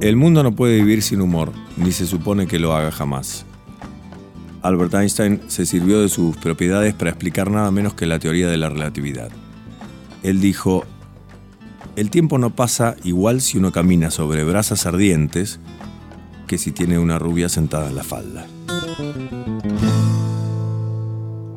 El mundo no puede vivir sin humor, ni se supone que lo haga jamás. Albert Einstein se sirvió de sus propiedades para explicar nada menos que la teoría de la relatividad. Él dijo, el tiempo no pasa igual si uno camina sobre brasas ardientes que si tiene una rubia sentada en la falda.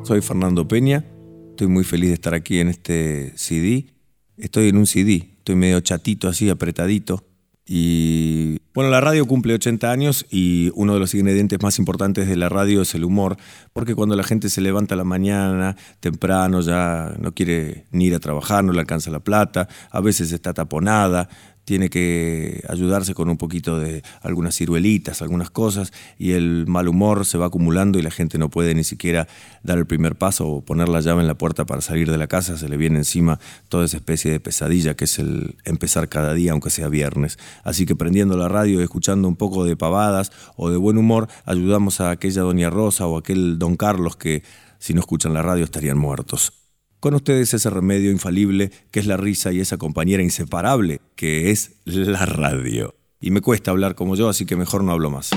Soy Fernando Peña, estoy muy feliz de estar aquí en este CD. Estoy en un CD, estoy medio chatito así, apretadito. Y bueno, la radio cumple 80 años y uno de los ingredientes más importantes de la radio es el humor, porque cuando la gente se levanta la mañana, temprano, ya no quiere ni ir a trabajar, no le alcanza la plata, a veces está taponada, tiene que ayudarse con un poquito de algunas ciruelitas, algunas cosas, y el mal humor se va acumulando y la gente no puede ni siquiera dar el primer paso o poner la llave en la puerta para salir de la casa, se le viene encima toda esa especie de pesadilla que es el empezar cada día, aunque sea viernes. Así que prendiendo la radio y escuchando un poco de pavadas o de buen humor, ayudamos a aquella doña Rosa o aquel don Carlos que si no escuchan la radio estarían muertos. Con ustedes ese remedio infalible que es la risa y esa compañera inseparable que es la radio. Y me cuesta hablar como yo, así que mejor no hablo más.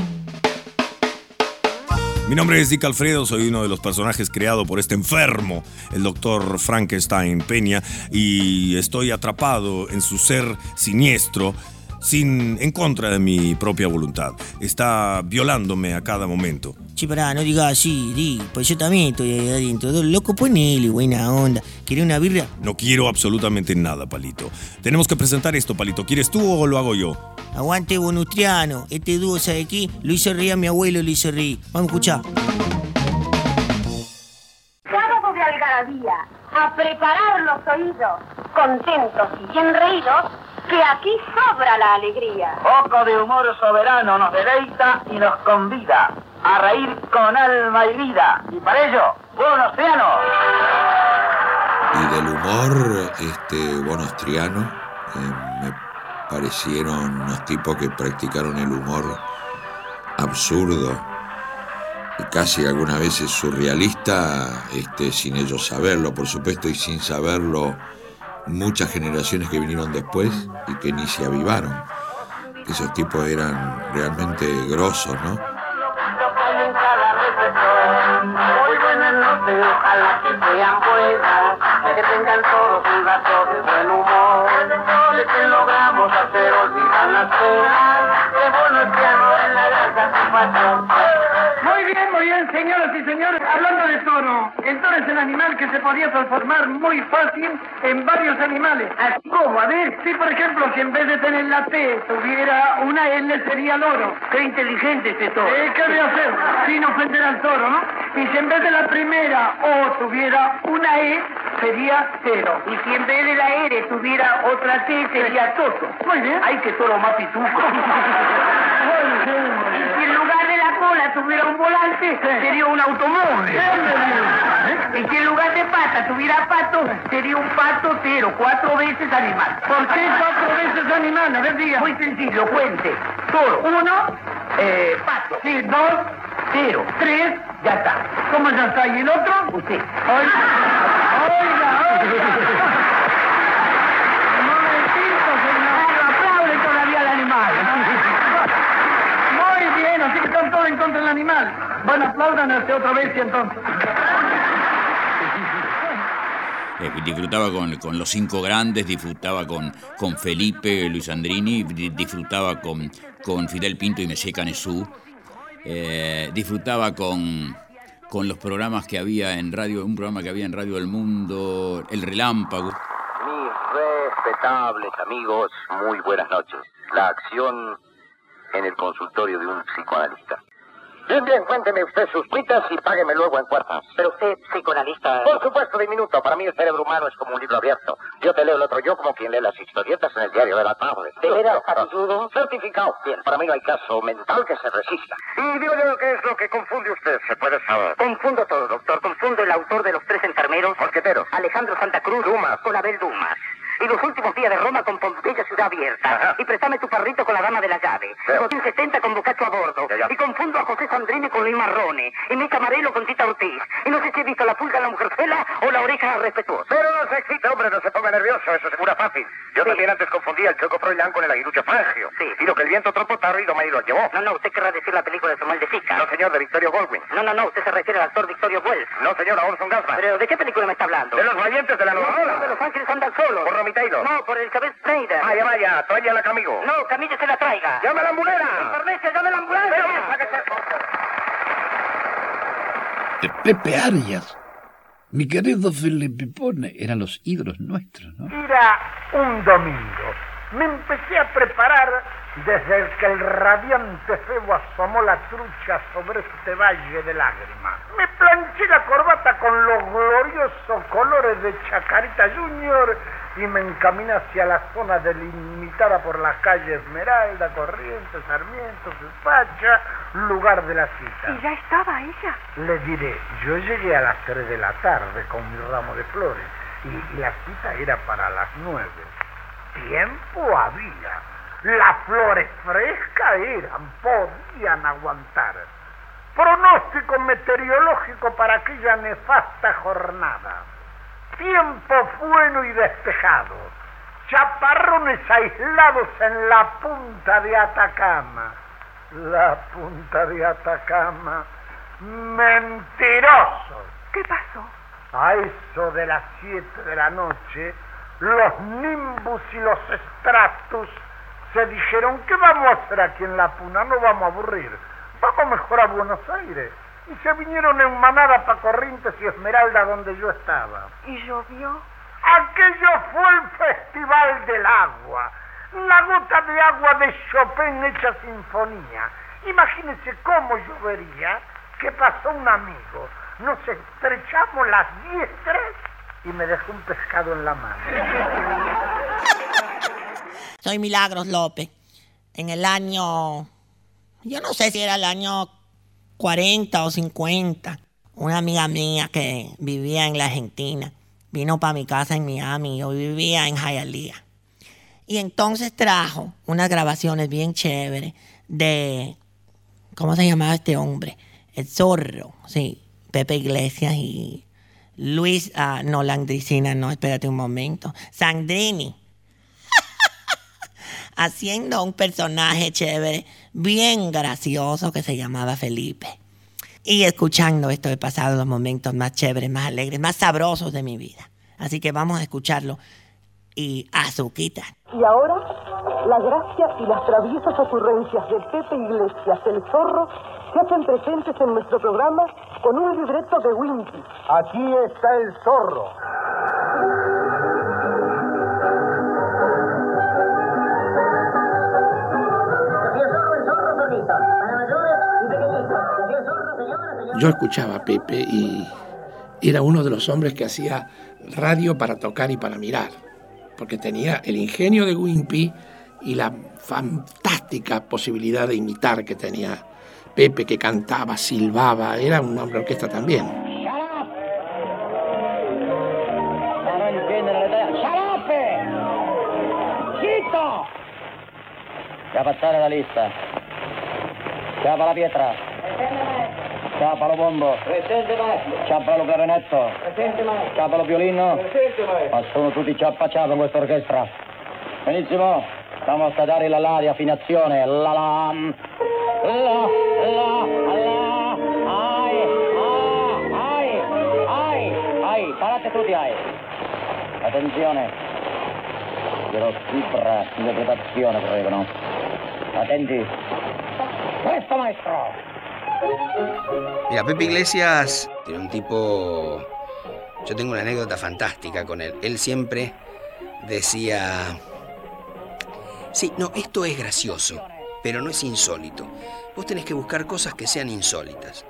Mi nombre es Dick Alfredo, soy uno de los personajes creado por este enfermo, el doctor Frankenstein Peña, y estoy atrapado en su ser siniestro sin, en contra de mi propia voluntad. Está violándome a cada momento. Che, pará, no digas así, di, pues yo también estoy ahí adentro. Loco, ponele, buena onda. ¿Querés una birra? No quiero absolutamente nada, Palito. Tenemos que presentar esto, Palito. ¿Quieres tú o lo hago yo? Aguante Bonustriano. Este dúo, ¿sabe qué? Lo hizo reír a mi abuelo, lo hizo reír. Vamos a escuchar. Sábado de algarabía, a preparar los oídos, contentos y bien reídos, que aquí sobra la alegría. Poco de humor soberano nos deleita y nos convida a reír con alma y vida. Y para ello, buen océano. Y del humor este bonostriano eh, me parecieron unos tipos que practicaron el humor absurdo casi algunas veces surrealista este, sin ellos saberlo, por supuesto, y sin saberlo muchas generaciones que vinieron después y que ni se avivaron. Esos tipos eran realmente grosos, ¿no? Ojalá que que tengan todos un rato de buen humor. De que logramos hacer olvidar las penas, que bueno es piano en la gran satisfacción. Muy bien, muy bien, señoras y señores. Hablando de toro, el toro es el animal que se podía transformar muy fácil en varios animales. Así como, a ver, si por ejemplo, si en vez de tener la T tuviera una L, sería loro. Qué inteligente este toro. Eh, ¿Qué voy a hacer? Sin ofender al toro, ¿no? Y si en vez de la primera O tuviera una E, sería cero. Y si en vez de la R tuviera otra T, sería toto. Muy bien. Ay, qué toro más pituco. y si en lugar de la cola tuviera un volante, sería un automóvil. Y si en lugar de pata tuviera pato, sería un patotero, cuatro veces animal. ¿Por qué cuatro veces animal? A ver, diga. Muy sencillo, cuente. Toro, uno, eh, pato. Sí, dos, cero. Tres, ya está. ¿Cómo ya está? ¿Y el otro? Usted. Momentito, señor. Aplaude todavía al animal. Muy bien, así que están todos en contra del animal. Bueno, aplaudan hasta otra vez y entonces. Eh, disfrutaba con, con los cinco grandes, disfrutaba con, con Felipe Luis Andrini, di- disfrutaba con, con Fidel Pinto y Messier Canesú, eh, disfrutaba con, con los programas que había en radio, un programa que había en Radio El Mundo, El Relámpago. Mis respetables amigos, muy buenas noches. La acción en el consultorio de un psicoanalista. Bien, bien, cuénteme usted sus cuitas y págueme luego en cuartas. Pero usted, psicoanalista... Por supuesto, diminuto. Para mí el cerebro humano es como un libro abierto. Yo te leo el otro yo como quien lee las historietas en el diario de la tarde. ¿De veras, capitudo? Certificado. Bien, para mí no hay caso mental que se resista. Y digo yo, ¿qué es lo que confunde usted? ¿Se puede saber? Confundo todo, doctor. Confundo el autor de los tres enfermeros... Mosqueteros. Alejandro Santa Cruz. Dumas. Con Abel Dumas. Y los últimos días de Roma con Pompeya ciudad abierta. Ajá. Y préstame tu carrito con la dama de la llave. Botín 70 con Bocacho a bordo. Ya, ya. Y confundo a José Sandrini con Luis Marrone. Y mi camarelo con Tita Ortiz. Y no sé si he visto la pulga a la mujercela o la oreja respetuosa. Pero no se excite, hombre, no se ponga nervioso, eso se cura fácil. Yo también antes confundía el Choco Froilán con el aguilucho Fangio. Sí. Y lo que el viento tropó tarde y lo llevó. No, no, usted querrá decir la película de Samuel de Sica. No, señor, de Victorio Goldwyn. No, no, no, usted se refiere al actor Victorio Wells. No, señor, a Orson Gasman. ¿Pero de qué película me está hablando? De los valientes de la nueva No, de Los Ángeles andan solos. Por No, por el Cabez Schneider. Vaya, vaya, tráyala conmigo. No, Camille se la traiga. ¡Llame a la ambulera! Farnesio, llame a la ambulancia. de Pepe Arias. Mi querido Felipe Pone, eran los ídolos nuestros, ¿no? Era un domingo. Me empecé a preparar desde el que el radiante febo asomó la trucha sobre este valle de lágrimas. Me planché la corbata con los gloriosos colores de Chacarita Junior y me encaminé hacia la zona delimitada por las calles Esmeralda, Corrientes, Sarmiento, Supacha, lugar de la cita. ¿Y ya estaba ella? Le diré, yo llegué a las 3 de la tarde con mi ramo de flores y la cita era para las 9. Tiempo había. Las flores frescas eran, podían aguantar. Pronóstico meteorológico para aquella nefasta jornada. Tiempo bueno y despejado. Chaparrones aislados en la punta de Atacama. La punta de Atacama. Mentirosos. ¿Qué pasó? A eso de las siete de la noche, los Nimbus y los Stratus se dijeron, ¿qué vamos a hacer aquí en la Puna? No vamos a aburrir. Vamos mejor a Buenos Aires. Y se vinieron en manada para Corrientes y Esmeralda donde yo estaba. ¿Y llovió? Aquello fue el Festival del Agua. La gota de agua de Chopin hecha sinfonía. Imagínense cómo llovería que pasó un amigo. Nos estrechamos las diez tres y me dejó un pescado en la mano. Soy Milagros López. En el año, yo no sé si era el año 40 o 50, una amiga mía que vivía en la Argentina vino para mi casa en Miami. Yo vivía en Hialeah. Y entonces trajo unas grabaciones bien chéveres de, ¿cómo se llamaba este hombre? El Zorro, sí, Pepe Iglesias y Luis, ah, no, Landricina, no, espérate un momento, Sandrini haciendo un personaje chévere, bien gracioso que se llamaba Felipe. Y escuchando esto he pasado los momentos más chéveres, más alegres, más sabrosos de mi vida. Así que vamos a escucharlo y azuquita. Y ahora, la gracia y las traviesas ocurrencias de Pepe Iglesias, el zorro, se hacen presentes en nuestro programa con un libreto de Wimpy. Aquí está el zorro. Yo escuchaba a Pepe y era uno de los hombres que hacía radio para tocar y para mirar, porque tenía el ingenio de Wimpy y la fantástica posibilidad de imitar que tenía Pepe, que cantaba, silbaba, era un hombre orquesta también. Chiappare la lista. Chiappa la pietra. Chiappa lo bombo. Presente maestro. Chiappa lo clarinetto. Presente maestro. Chiappa lo violino. Presente maestro. Ma sono tutti ciappa ciappa in questa orchestra. Benissimo. Stiamo a dare la la di affinazione. La la. La la la. Ai. Ai. Ai. Ai. Parate tutti ai. Attenzione. Quiero fibra, interpretazione, prego, no? Attenti. Questo maestro. Mira, Pepe Iglesias era un tipo... Yo tengo una anécdota fantástica con él. Él siempre decía... Sí, no, esto es gracioso, pero no es insólito. Vos tenés que buscar cosas que sean insólitas.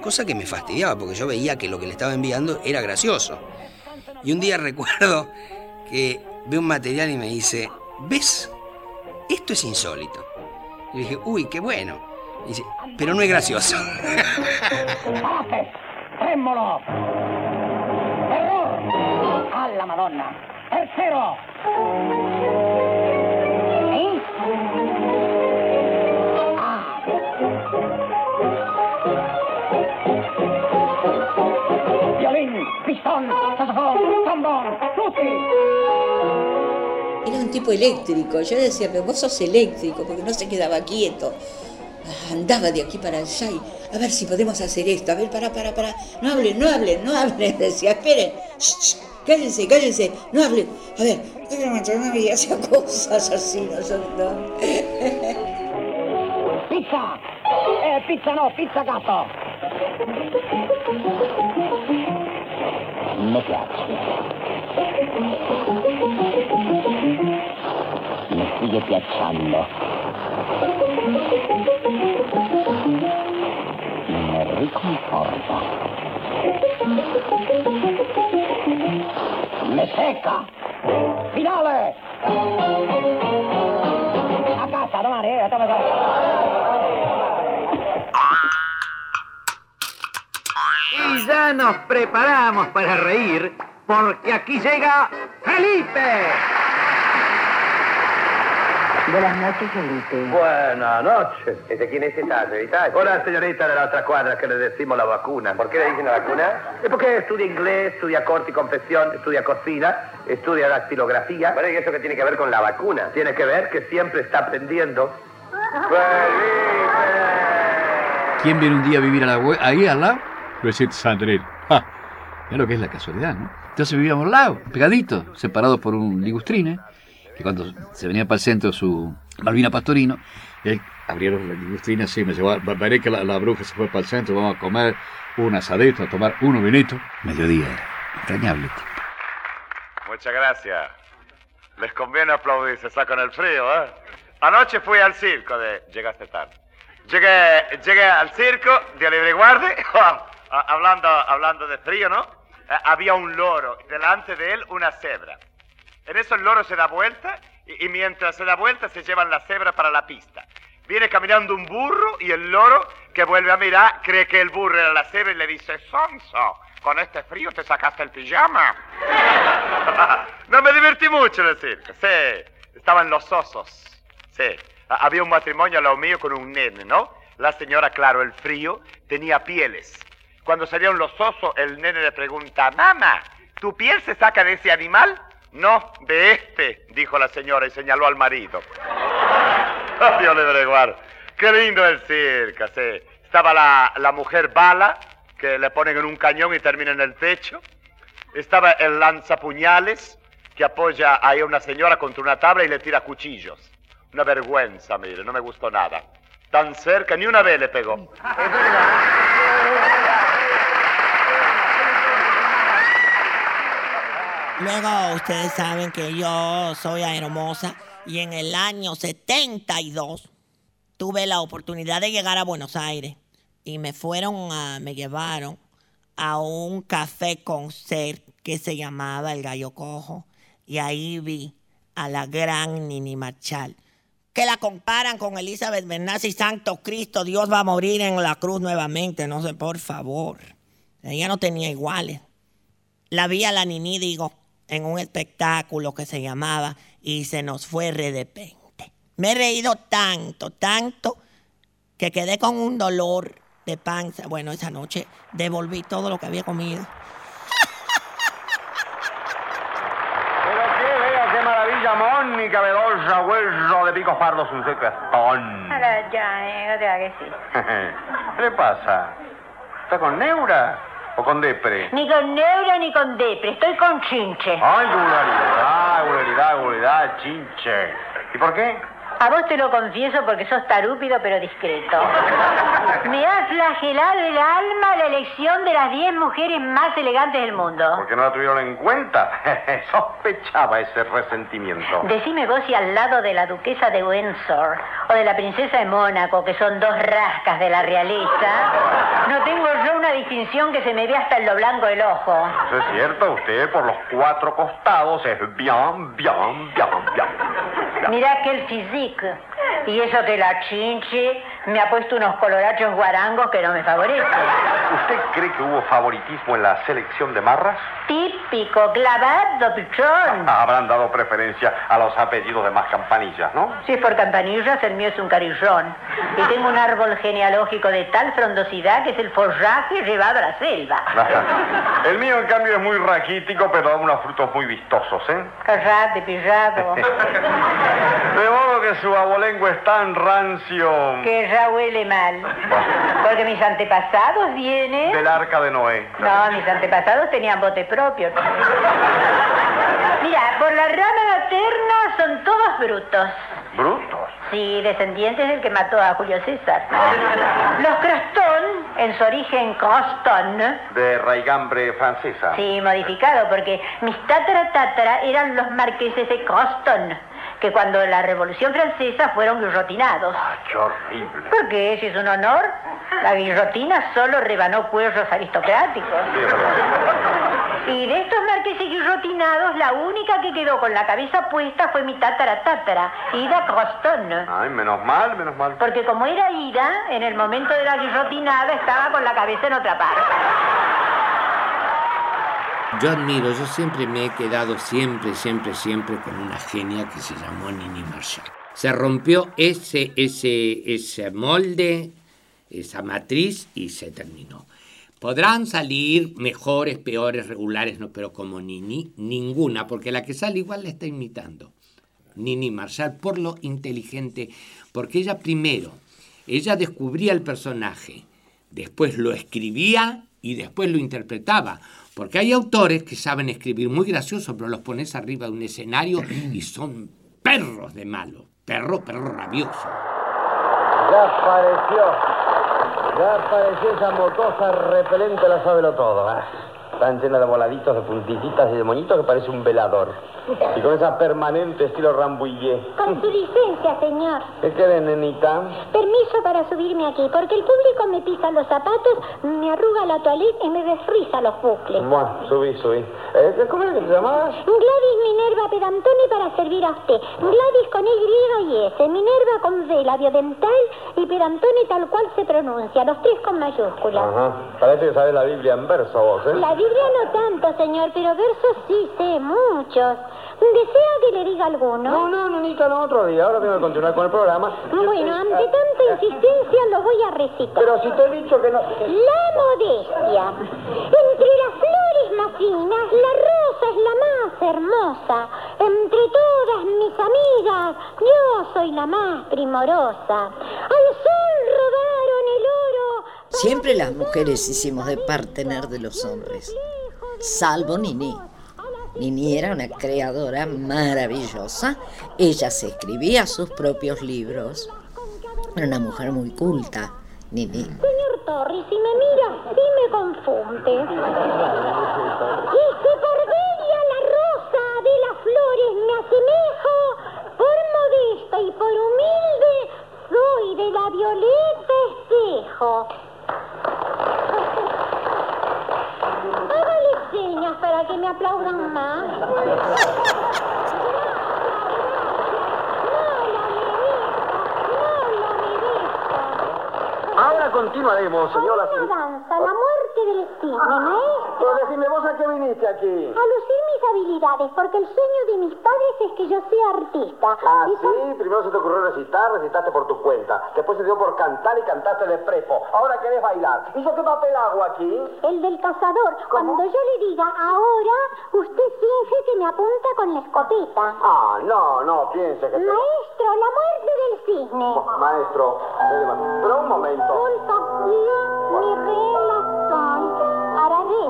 Cosa que me fastidiaba porque yo veía que lo que le estaba enviando era gracioso. Y un día recuerdo que ve un material y me dice, ¿ves? Esto es insólito. Y dije, uy, qué bueno. Y dice, pero no es gracioso. Parate. Tremolo. Error. Alla Madonna. Tercero. ¿Eh? Ah. Violín, pistón, saxofón, trombón, tutti. Era un tipo eléctrico. Yo decía, pero vos sos eléctrico, porque no se quedaba quieto. Andaba de aquí para allá y a ver si podemos hacer esto. A ver, para, para, para. No hablen, no hablen, no hablen. Decía, esperen. Shh, shh, cállense, cállense. No hablen. A ver, y hacía cosas así nosotros. Pizza! Eh, pizza no, pizza gatto! Mi piace. Mi stige piacendo. Finale! A casa, domani, eh, domani. Y ya nos preparamos para reír porque aquí llega Felipe. Buenas noches, Felipe. Buenas noches. ¿De quién es esta señorita? Una señorita de la otra cuadra que le decimos la vacuna. ¿Por qué le dicen la vacuna? Es porque estudia inglés, estudia corte y confesión, estudia cocina, estudia dactilografía. Bueno, ¿y eso qué tiene que ver con la vacuna? Tiene que ver que siempre está aprendiendo. ¿Quién viene un día a vivir a la hue- ahí al lado? Luisito Sandril. Ja, Mira lo que es la casualidad, ¿no? Entonces vivíamos al lado, pegaditos, separados por un ligustrine, que cuando se venía para el centro su Malvina Pastorino, él abrieron la ligustrina así, me llevó, "Va- veré que la, la bruja se fue para el centro, vamos a comer un asadito, a tomar unos vinitos. Mediodía era, entrañable. Muchas gracias. Les conviene aplaudir, se sacan el frío, ¿eh? Anoche fui al circo de... Llegaste tarde. Llegué, llegué al circo de Libre Guardia, hablando, hablando de frío, ¿no? Eh, había un loro, delante de él una cebra. En eso el loro se da vuelta y, mientras se da vuelta se llevan la cebra para la pista. Viene caminando un burro y el loro, que vuelve a mirar, cree que el burro era la cebra y le dice, Sonso, con este frío te sacaste el pijama. no me divertí mucho en el sí. Estaban los osos, sí. Ha- Había un matrimonio al lado mío con un nene, ¿no? La señora, claro, el frío, tenía pieles. Cuando salieron los osos, el nene le pregunta, mamá, ¿tu piel se saca de ese animal? No, de este, dijo la señora y señaló al marido. Dios le breguar. Qué lindo el circo, sí. Estaba la, la mujer bala, que le ponen en un cañón y termina en el techo. Estaba el lanzapuñales, que apoya ahí a una señora contra una tabla y le tira cuchillos. Una vergüenza, mire, no me gustó nada. Tan cerca, ni una vez le pegó. Luego ustedes saben que yo soy hermosa y en el año 72 tuve la oportunidad de llegar a Buenos Aires y me fueron a, me llevaron a un café concert que se llamaba El Gallo Cojo y ahí vi a la gran Nini Marchal que la comparan con Elizabeth Bernaz y Santo Cristo, Dios va a morir en la cruz nuevamente, no sé, por favor. Ella no tenía iguales. La vi a la Nini, digo, en un espectáculo que se llamaba Y se nos fue re de repente. Me he reído tanto, tanto, que quedé con un dolor de panza. Bueno, esa noche devolví todo lo que había comido. Pero qué vea, qué maravilla, Mónica Bedoya, hueso de picos pardos, un secastón. Ahora ya, eh, no te hagas que sí. ¿Qué le pasa? ¿Está con neura o con depre? Ni con neura ni con depre, estoy con chinche. Ay, vulgaridad, vulgaridad, vulgaridad, chinche. ¿Y por qué? A vos te lo confieso porque sos tarúpido pero discreto. Me ha flagelado el alma la elección de las 10 mujeres más elegantes del mundo. Porque no la tuvieron en cuenta. Sospechaba ese resentimiento. Decime vos si al lado de la duquesa de Windsor o de la princesa de Mónaco, que son dos rascas de la realeza, no tengo yo una distinción que se me vea hasta en lo blanco del ojo. Eso es cierto, usted por los cuatro costados es bien, bien, bien, bien. Mirá que el physique. Y eso que la chinche me ha puesto unos colorachos guarangos que no me favorecen. ¿Usted cree que hubo favoritismo en la selección de marras? Típico, clavado, pichón. Habrán dado preferencia a los apellidos de más campanillas, ¿no? Si es por campanillas, el mío es un carillón. Y tengo un árbol genealógico de tal frondosidad que es el forraje llevado a la selva. El mío, en cambio, es muy raquítico, pero da unos frutos muy vistosos, ¿eh? Callate, pillado. De modo que su abolengo es tan rancio Que ya huele mal. Porque mis antepasados vienen... del arca de Noé. No, mis antepasados tenían bote propio. Mira, por la rama materna son todos brutos. ¿Brutos? Sí, descendientes del que mató a Julio César. Los Crostón, en su origen Croston, De raigambre francesa. sí, modificado, porque mis tatara tatara eran los marqueses de Croston, que cuando la Revolución Francesa fueron guillotinados. ¡Qué horrible! ¿Por qué? Si es un honor, la guillotina solo rebanó cuellos aristocráticos. Y de estos marqueses guillotinados, la única que quedó con la cabeza puesta fue mi tatara tatara, Ida Croston. Ay, menos mal, menos mal. Porque como era Ida, en el momento de la guillotinada estaba con la cabeza en otra parte. Yo admiro, yo siempre me he quedado siempre, siempre, siempre con una genia que se llamó Nini Marshall. Se rompió ese, ese, ese molde, esa matriz y se terminó. Podrán salir mejores, peores, regulares, no, pero como Nini, ninguna, porque la que sale igual la está imitando. Nini Marshall, por lo inteligente, porque ella primero, ella descubría el personaje, después lo escribía y después lo interpretaba. Porque hay autores que saben escribir muy gracioso, pero los pones arriba de un escenario y son perros de malo. Perro, perro rabioso. Ya apareció. Ya apareció esa mocosa repelente, la sábelo todo. Ah, Tan llena de voladitos, de puntititas y de moñitos que parece un velador. Y con esa permanente estilo rambouillet. Con su licencia, señor. ¿Qué querés, nenita? Permiso para subirme aquí, porque el público me pisa los zapatos, me arruga la toaleta y me desriza los bucles. Buah, subí, subí. Eh, ¿Cómo era que te llamabas? Gladys Minerva Pedantoni para servir a usted. Gladys con Y y S, Minerva con V, labio dental y Pedantoni tal cual se pronuncia, los tres con mayúsculas. Ajá. Parece que sabes la Biblia en verso vos, ¿eh? La Biblia no tanto, señor, pero versos sí sé, muchos. ¿Desea que le diga alguno? No, no, nenita, no, otro día. Ahora tengo que continuar con el programa. Bueno, ante tanta insistencia lo voy a recitar. Pero si te he dicho que no... La modestia. Entre las flores más finas, la rosa es la más hermosa. Entre todas mis amigas, yo soy la más primorosa. Al sol oro. Siempre las mujeres hicimos de partener de los hombres, salvo Nini. Nini era una creadora maravillosa. Ella se escribía sus propios libros. Era una mujer muy culta, Nini. Señor Torres, si me mira, sí me confunde. Y si por bella la rosa de las flores me asemejo, por modesta y por humilde, soy de la violeta espejo. Hágale señas para que me aplaudan más. Ahora continuaremos, señoras y... Una danza, la muerte del cisne, maestro. Pero decime, ¿vos a qué viniste aquí? A lucir mis habilidades, porque el sueño de mis padres es que yo sea artista. Ah, Y sí, primero se te ocurrió recitar, recitaste por tu cuenta. Después se dio por cantar y cantaste de prepo. Ahora querés bailar. ¿Y yo qué papel hago aquí? El del cazador. Cuando yo le diga ahora, usted finge que me apunta con la escopeta. Ah, no, no, piense que... te- Maestro, la muerte del cisne. Maestro, pero un momento. La, mi, re, la, sol, ara, re.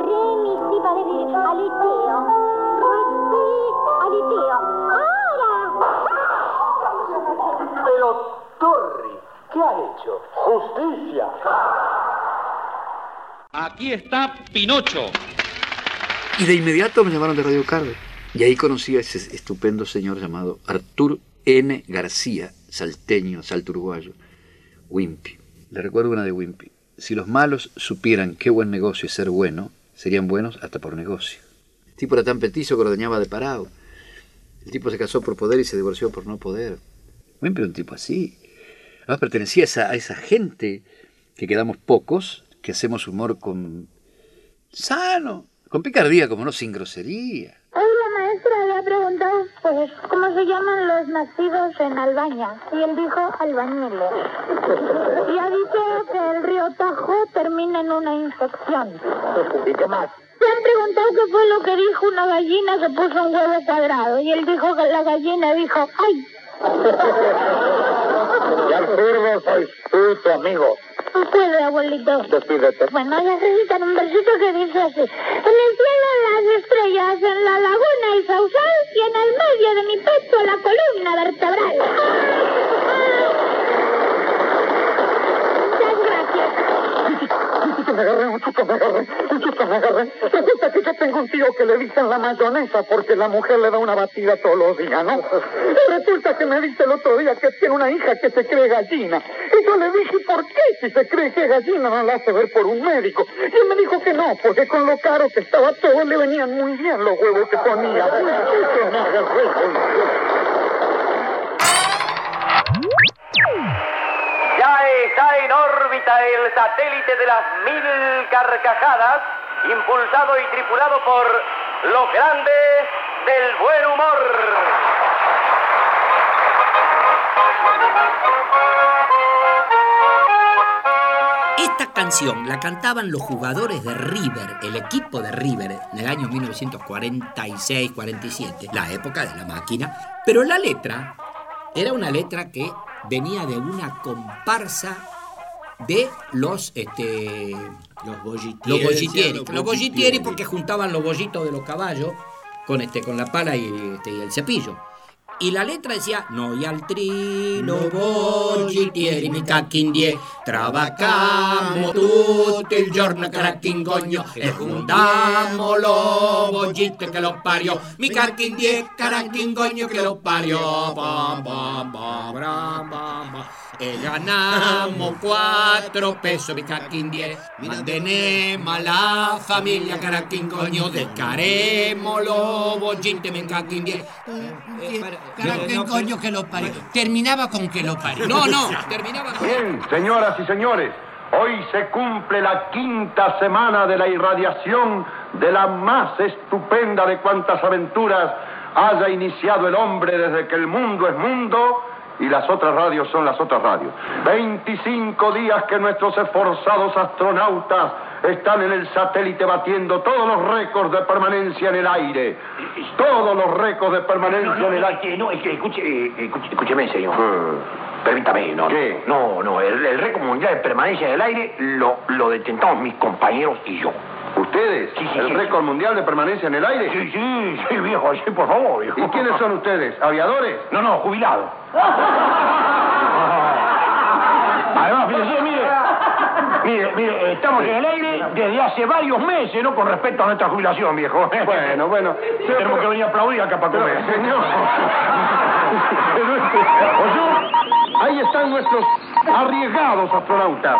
Re, mi, si, fa, si, aliteo. Ara. Pero, Torri, ¿qué has hecho? Justicia. Aquí está Pinocho. Y de inmediato me llamaron de Radio Carve. Y ahí conocí a ese estupendo señor llamado Artur N. García, salteño, salto uruguayo, Wimpy. Le recuerdo una de Wimpy. Si los malos supieran qué buen negocio es ser bueno, serían buenos hasta por negocio. El tipo era tan petizo que ordeñaba de parado. El tipo se casó por poder y se divorció por no poder. Era un tipo así. Además pertenecía a esa, a esa gente que quedamos pocos, que hacemos humor con sano, con picardía, como no, sin grosería. Hoy la maestra había preguntado, pues, cómo se llaman los nacidos en Albaña. Y él dijo albañiles. Y ha dicho que el río Tajo termina en una infección. ¿Y qué más? Le han preguntado qué fue lo que dijo una gallina que puso un huevo cuadrado. Y él dijo que la gallina dijo, ¡ay! Y Arturo, soy tú, tu amigo. No puede, abuelito. Despídete. Bueno, voy a recitar un versito que dice así. En el cielo las estrellas, en la laguna el sausal y en el medio de mi pecho la columna vertebral. Muchas chuto me agarré, un chuto me agarré, un chuto me agarré. Resulta que yo tengo un tío que le dicen la mayonesa porque la mujer le da una batida todos los días, ¿no? Resulta que me dice el otro día que tiene una hija que se cree gallina. Y yo le dije, ¿por qué si se cree que gallina no la hace ver por un médico? Y él me dijo que no, porque con lo caro que estaba todo le venían muy bien los huevos que ponía. Chuto me agarré. En órbita el satélite de las mil carcajadas, impulsado y tripulado por los grandes del buen humor. Esta canción la cantaban los jugadores de River, el equipo de River, en el año 1946-47, la época de la máquina, pero la letra era una letra que venía de una comparsa de los este Los bollitieri. los bollitieri, los bollitieri porque juntaban los bollitos de los caballos con este con la pala y, este, y el cepillo. Y la letra decía, noi altri lo bollitieri mi cacchindie, travacamo tutto il giorno caraccingogno e juntammo lo bollito che lo parió, mi cacchindie caraccingogno che lo parió. E ganamos cuatro pesos, mi cacchindie, mantenemos a la familia caraccingogno, descaremos lo bollito, mi cacchindie. ¿Qué coño que lo parió? Terminaba con que lo parió. No, no, terminaba con... Bien, señoras y señores, hoy se cumple la quinta semana de la irradiación de la más estupenda de cuantas aventuras haya iniciado el hombre desde que el mundo es mundo y las otras radios son las otras radios. 25 días que nuestros esforzados astronautas están en el satélite batiendo todos los récords de permanencia en el aire. Todos los récords de permanencia No, no, en el aire. no, eh, escúcheme, señor. Eh, Permítame, no. ¿Qué? No, no, el, el récord mundial de permanencia en el aire lo, lo detentamos mis compañeros y yo. ¿Ustedes? Sí, sí, ¿El sí, récord mundial de permanencia en el aire? Sí, sí, sí, viejo, sí, por favor, viejo. ¿Y quiénes son ustedes? ¿Aviadores? No, no, jubilado. Además, fíjese, mire, mire, mire, estamos en el aire desde hace varios meses, ¿no? Con respecto a nuestra jubilación, viejo. Bueno, bueno. Tenemos que venir a aplaudir acá para Pero, comer. señor. Oyó, ahí están nuestros arriesgados astronautas.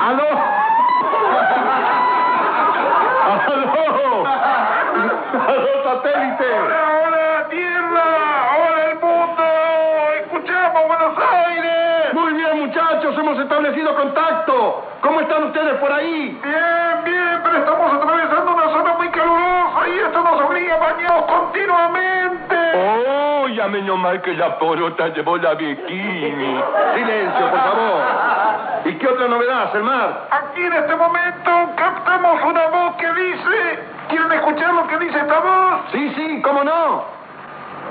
¡Aló! ¡Aló! ¡Aló, satélite! ¡Hola, Tierra! ¡Hola, el mundo! ¡Escuchamos Buenos Aires! Muy bien, muchachos, hemos establecido contacto. ¿Cómo están ustedes por ahí? Bien, bien, pero estamos atravesando una zona muy calurosa y esto nos obliga a bañarnos continuamente. Oh, ya menos mal que la porota llevó la bikini. Silencio, por favor. ¿Y qué otra novedad, Selmar? Aquí en este momento captamos una voz que dice... ¿Quieren escuchar lo que dice esta voz? Sí, sí, ¿cómo no?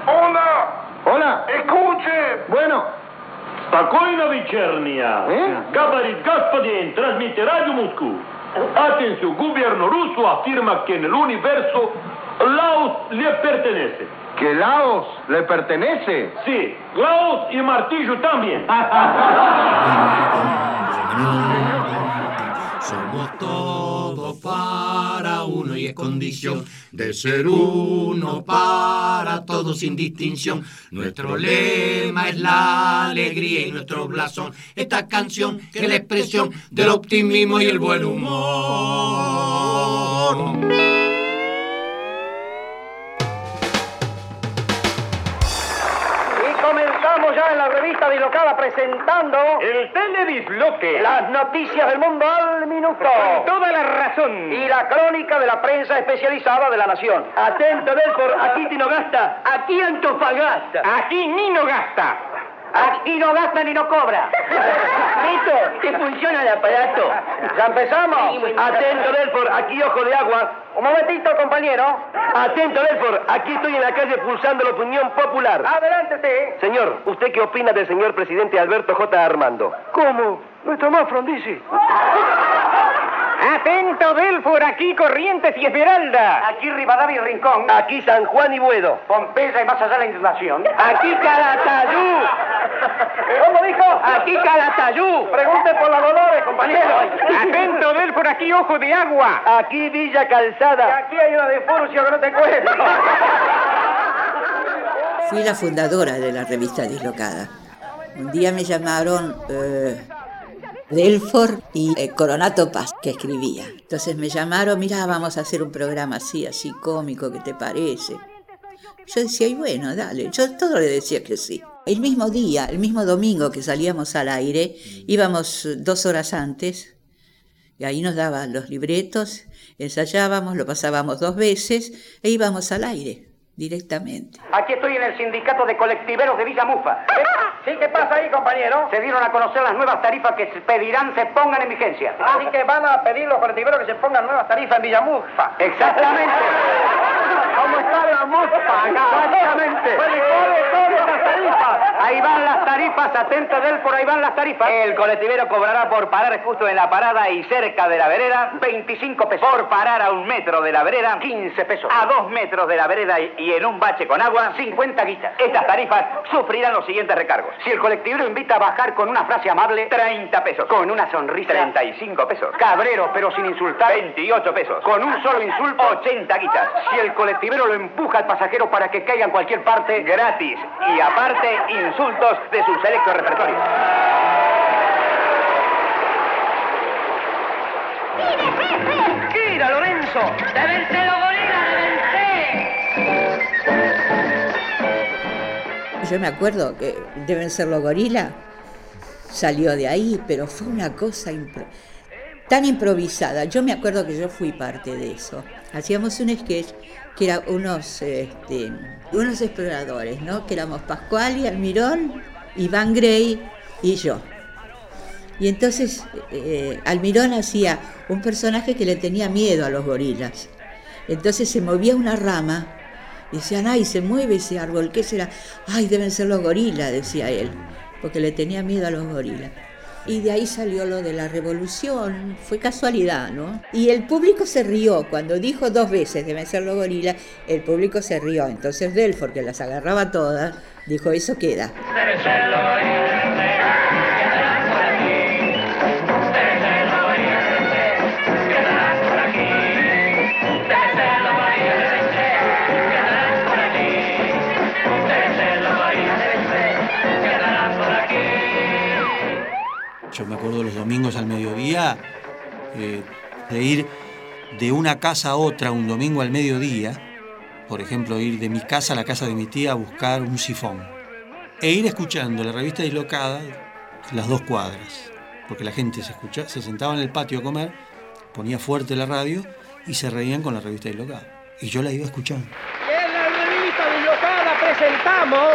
¡Hola! Hola. ¡Escuchen! Bueno. Спокойно вечерняя. ¿Eh? Говорит господин, transmite Radio Moscú. Atención, gobierno ruso afirma que en el universo Laos le pertenece. ¿Que Laos le pertenece? Sí, Laos y Martillo también. Somos todos para uno y es condición de ser uno para todos sin distinción. Nuestro lema es la alegría y nuestro blasón. Esta canción que es la expresión del optimismo y el buen humor. Comenzamos ya en la revista dislocada presentando... El teledisloque. Las noticias del mundo al minuto. Con toda la razón. Y la crónica de la prensa especializada de la nación. Atento, Delfor, aquí Tino Gasta. Aquí Antofagasta. Aquí Nino Gasta. Aquí no gasta ni no cobra. ¿Listo? ¿Qué funciona el aparato? ¿Ya empezamos? Atento, Delfor, aquí Ojo de Agua. Un momentito, compañero. Atento, Delfor, aquí estoy en la calle pulsando la opinión popular. Adelante, sí. Señor, ¿usted qué opina del señor presidente Alberto J. Armando? ¿Cómo? No está más, Frondizi. Atento, Delfor, aquí Corrientes y Esmeralda. Aquí Rivadavia y Rincón. Aquí San Juan y Buedo. Pompeya y más allá la indignación. Aquí Calatayú. ¿Cómo dijo? Aquí Calatayú. Pregunte por la Dolores, compañero. Atento, Delfor, aquí Ojo de Agua. Aquí Villa Y Calzada. aquí hay una de Furcio que no te cuento. Fui la fundadora de la revista Dislocada. Un día me llamaron eh, Delfor y eh, Coronato Paz, que escribía. Entonces me llamaron, mira, vamos a hacer un programa así, así cómico, ¿qué te parece? Yo decía, y bueno, dale. Yo todo le decía que sí. El mismo día, el mismo domingo que salíamos al aire, íbamos dos horas antes y ahí nos daban los libretos, ensayábamos, lo pasábamos dos veces e íbamos al aire directamente. Aquí estoy en el sindicato de colectiveros de Villa Mufa. ¿Sí? ¿Qué pasa ahí, compañero? Se dieron a conocer las nuevas tarifas que se pedirán se pongan en vigencia. Así que van a pedir los colectiveros que se pongan nuevas tarifas en Villa Mufa. Exactamente. ¿Cómo está la Mufa acá? Ahí van las tarifas, atento de él, por ahí van las tarifas. El colectivero cobrará por parar justo en la parada y cerca de la vereda 25 pesos. Por parar a un metro de la vereda 15 pesos. A dos metros de la vereda y y en un bache con agua 50 guitas. Estas tarifas sufrirán los siguientes recargos. Si el colectivero invita a bajar con una frase amable 30 pesos. Con una sonrisa 35 pesos. Cabrero pero sin insultar 28 pesos. Con un solo insulto 80 guitas. Si el colectivero lo empuja al pasajero para que caiga en cualquier parte gratis. Y aparte insultos de su selecto repertorio. ¡Gira, Lorenzo! ¡Débenselo, gorila, Yo me acuerdo que deben ser los gorilas. Salió de ahí, pero fue una cosa impro- tan improvisada. Yo me acuerdo que yo fui parte de eso. Hacíamos un sketch que era unos, este, unos exploradores, ¿no? Que éramos Pascual y Almirón, Iván Grey y yo. Y entonces eh, Almirón hacía un personaje que le tenía miedo a los gorilas. Entonces se movía una rama y decían, ay, se mueve ese árbol, ¿qué será? Ay, deben ser los gorilas, decía él, porque le tenía miedo a los gorilas. Y de ahí salió lo de la revolución, fue casualidad, ¿no? Y el público se rió, cuando dijo dos veces deben ser los gorilas, el público se rió. Entonces Delfor, que las agarraba todas, dijo, eso queda. Yo me acuerdo los domingos al mediodía eh, de ir de una casa a otra un domingo al mediodía, por ejemplo, ir de mi casa a la casa de mi tía a buscar un sifón, e ir escuchando la revista dislocada las dos cuadras, porque la gente se, escucha, se sentaba en el patio a comer, ponía fuerte la radio y se reían con la revista dislocada. Y yo la iba escuchando. En la revista dislocada presentamos...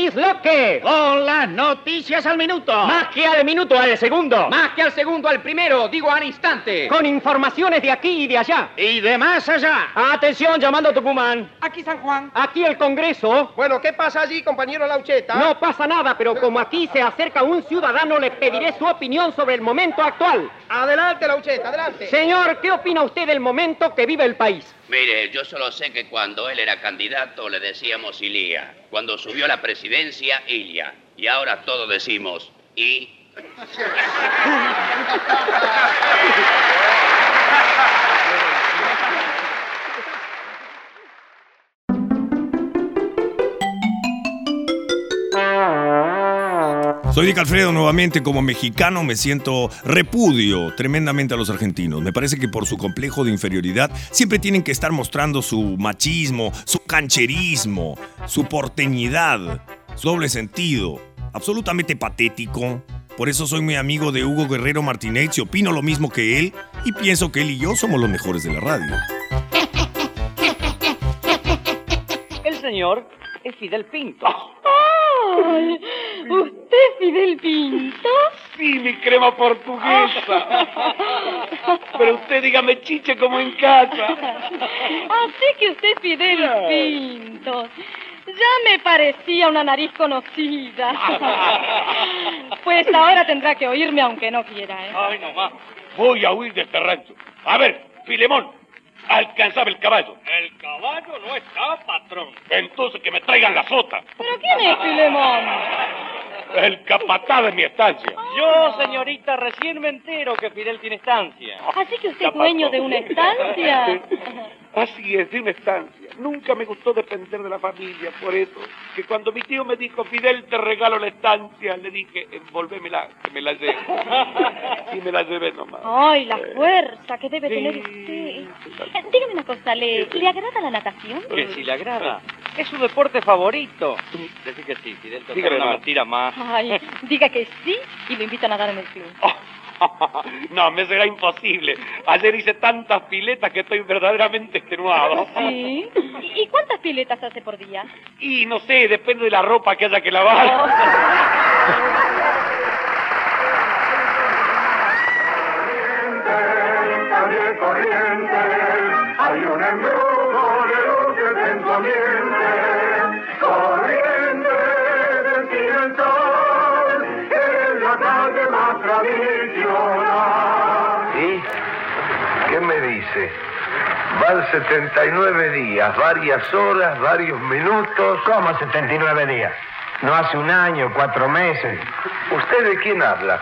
El teledisloque. Con las noticias al minuto. Más que al minuto, al segundo. Más que al segundo, al primero. Digo al instante. Con informaciones de aquí y de allá. Y de más allá. Atención, llamando a Tucumán. Aquí San Juan. Aquí el Congreso. Bueno, ¿qué pasa allí, compañero Laucheta? No pasa nada, pero como aquí se acerca un ciudadano, le pediré su opinión sobre el momento actual. Adelante, Laucheta, adelante. Señor, ¿qué opina usted del momento que vive el país? Mire, yo solo sé que cuando él era candidato le decíamos Ilía. Cuando subió a la presidencia, Ilia. Y ahora todos decimos I. Soy Dick Alfredo nuevamente. Como mexicano me siento repudio tremendamente a los argentinos. Me parece que por su complejo de inferioridad siempre tienen que estar mostrando su machismo, su cancherismo, su porteñidad, su doble sentido. Absolutamente patético. Por eso soy muy amigo de Hugo Guerrero Martínez y opino lo mismo que él y pienso que él y yo somos los mejores de la radio. El señor es Fidel Pinto. Ay, ¿Usted es Fidel Pinto? Sí, mi crema portuguesa. Pero usted dígame chiche como en casa. Así que usted es Fidel Pinto. Ya me parecía una nariz conocida. Pues ahora tendrá que oírme aunque no quiera, ¿eh? Ay, no más. Voy a huir de este rancho. A ver, Filemón, alcanzaba el caballo. El caballo no está, patrón. Entonces que me traigan la sota. ¿Pero quién es Filemón? El capataz de mi estancia. Yo, señorita, recién me entero que Fidel tiene estancia. Así que usted es dueño de una estancia. Así es, de una estancia. Nunca me gustó depender de la familia, por eso, que cuando mi tío me dijo, Fidel, te regalo la estancia, le dije, envolvémela, que me la lleve. Y me la llevé nomás. Ay, la fuerza que debe Sí. tener usted. Eh, Dígame una cosa, ¿le, ¿le agrada la natación? Que si le agrada. Es su deporte favorito. Decir que sí, Fidel, Dígame una más. mentira más. Ay, diga que sí y lo invito a nadar en el club. No, me será imposible. Ayer hice tantas piletas que estoy verdaderamente extenuado. ¿Sí? ¿Y y cuántas piletas hace por día? Y no sé, depende de la ropa que haya que lavar. Calle Corrientes, hay un embrujo de luces en su ambiente. Corrientes, destino el sol, la calle más tradicional. ¿Y qué me dice? Van 79 días, varias horas, varios minutos. ¿Cómo 79 días? No hace un año, cuatro meses. ¿Usted de quién habla?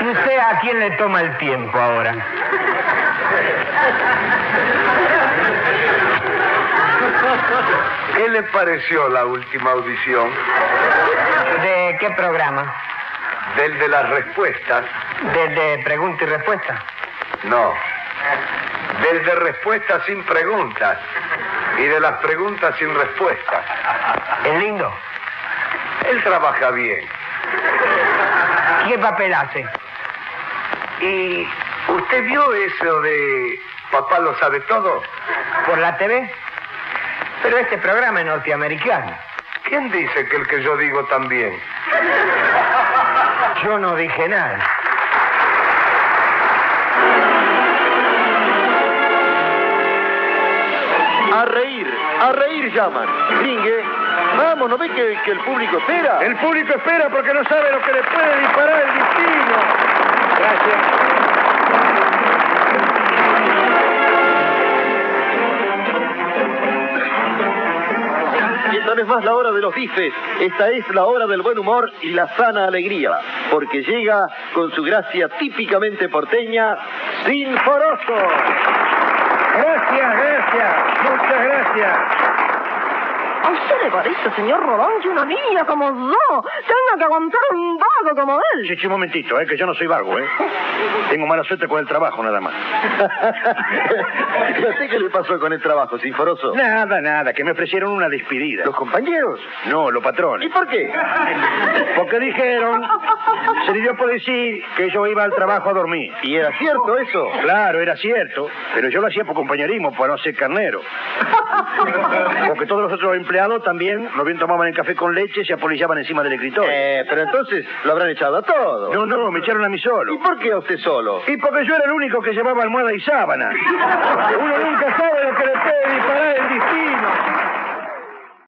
¿Y usted a quién le toma el tiempo ahora? ¿Qué le pareció la última audición? ¿De qué programa? ¿Del de las respuestas? ¿Del de pregunta y respuesta? No. Del de respuestas sin preguntas. Y de las preguntas sin respuestas. ¿Es lindo? Él trabaja bien. ¿Qué papel hace? ¿Y usted vio eso de Papá lo sabe todo? ¿Por la TV? Pero este programa es norteamericano. ¿Quién dice que el que yo digo también? Yo no dije nada. A reír, a reír llaman. Ringue, vamos, ¿no ve que, que el público espera? El público espera porque no sabe lo que le puede disparar el destino. Gracias. Esta no es más la hora de los bifes, esta es la hora del buen humor y la sana alegría, porque llega con su gracia típicamente porteña, Sinforoso. Gracias, gracias. Muchas gracias. ¿A usted le parece, señor Rodón, que una niña como yo tenga que aguantar un vago como él? Sí, sí, un momentito, eh, que yo no soy vago, ¿eh? Tengo mala suerte con el trabajo, nada más. ¿Y a usted qué le pasó con el trabajo, Sinforoso? Nada, nada, que me ofrecieron una despedida. ¿Los compañeros? No, los patrones. ¿Y por qué? Porque dijeron, se le dio por decir que yo iba al trabajo a dormir. ¿Y era cierto eso? Claro, era cierto, pero yo lo hacía por compañerismo, para no ser carnero. Porque todos los otros empleados también, lo bien tomaban el café con leche y se apolillaban encima del escritorio. Eh, pero entonces lo habrán echado a todos. No, no, me echaron a mí solo. ¿Y por qué a usted solo? Y porque yo era el único que llevaba almohada y sábana. Uno nunca sabe lo que le puede disparar el destino.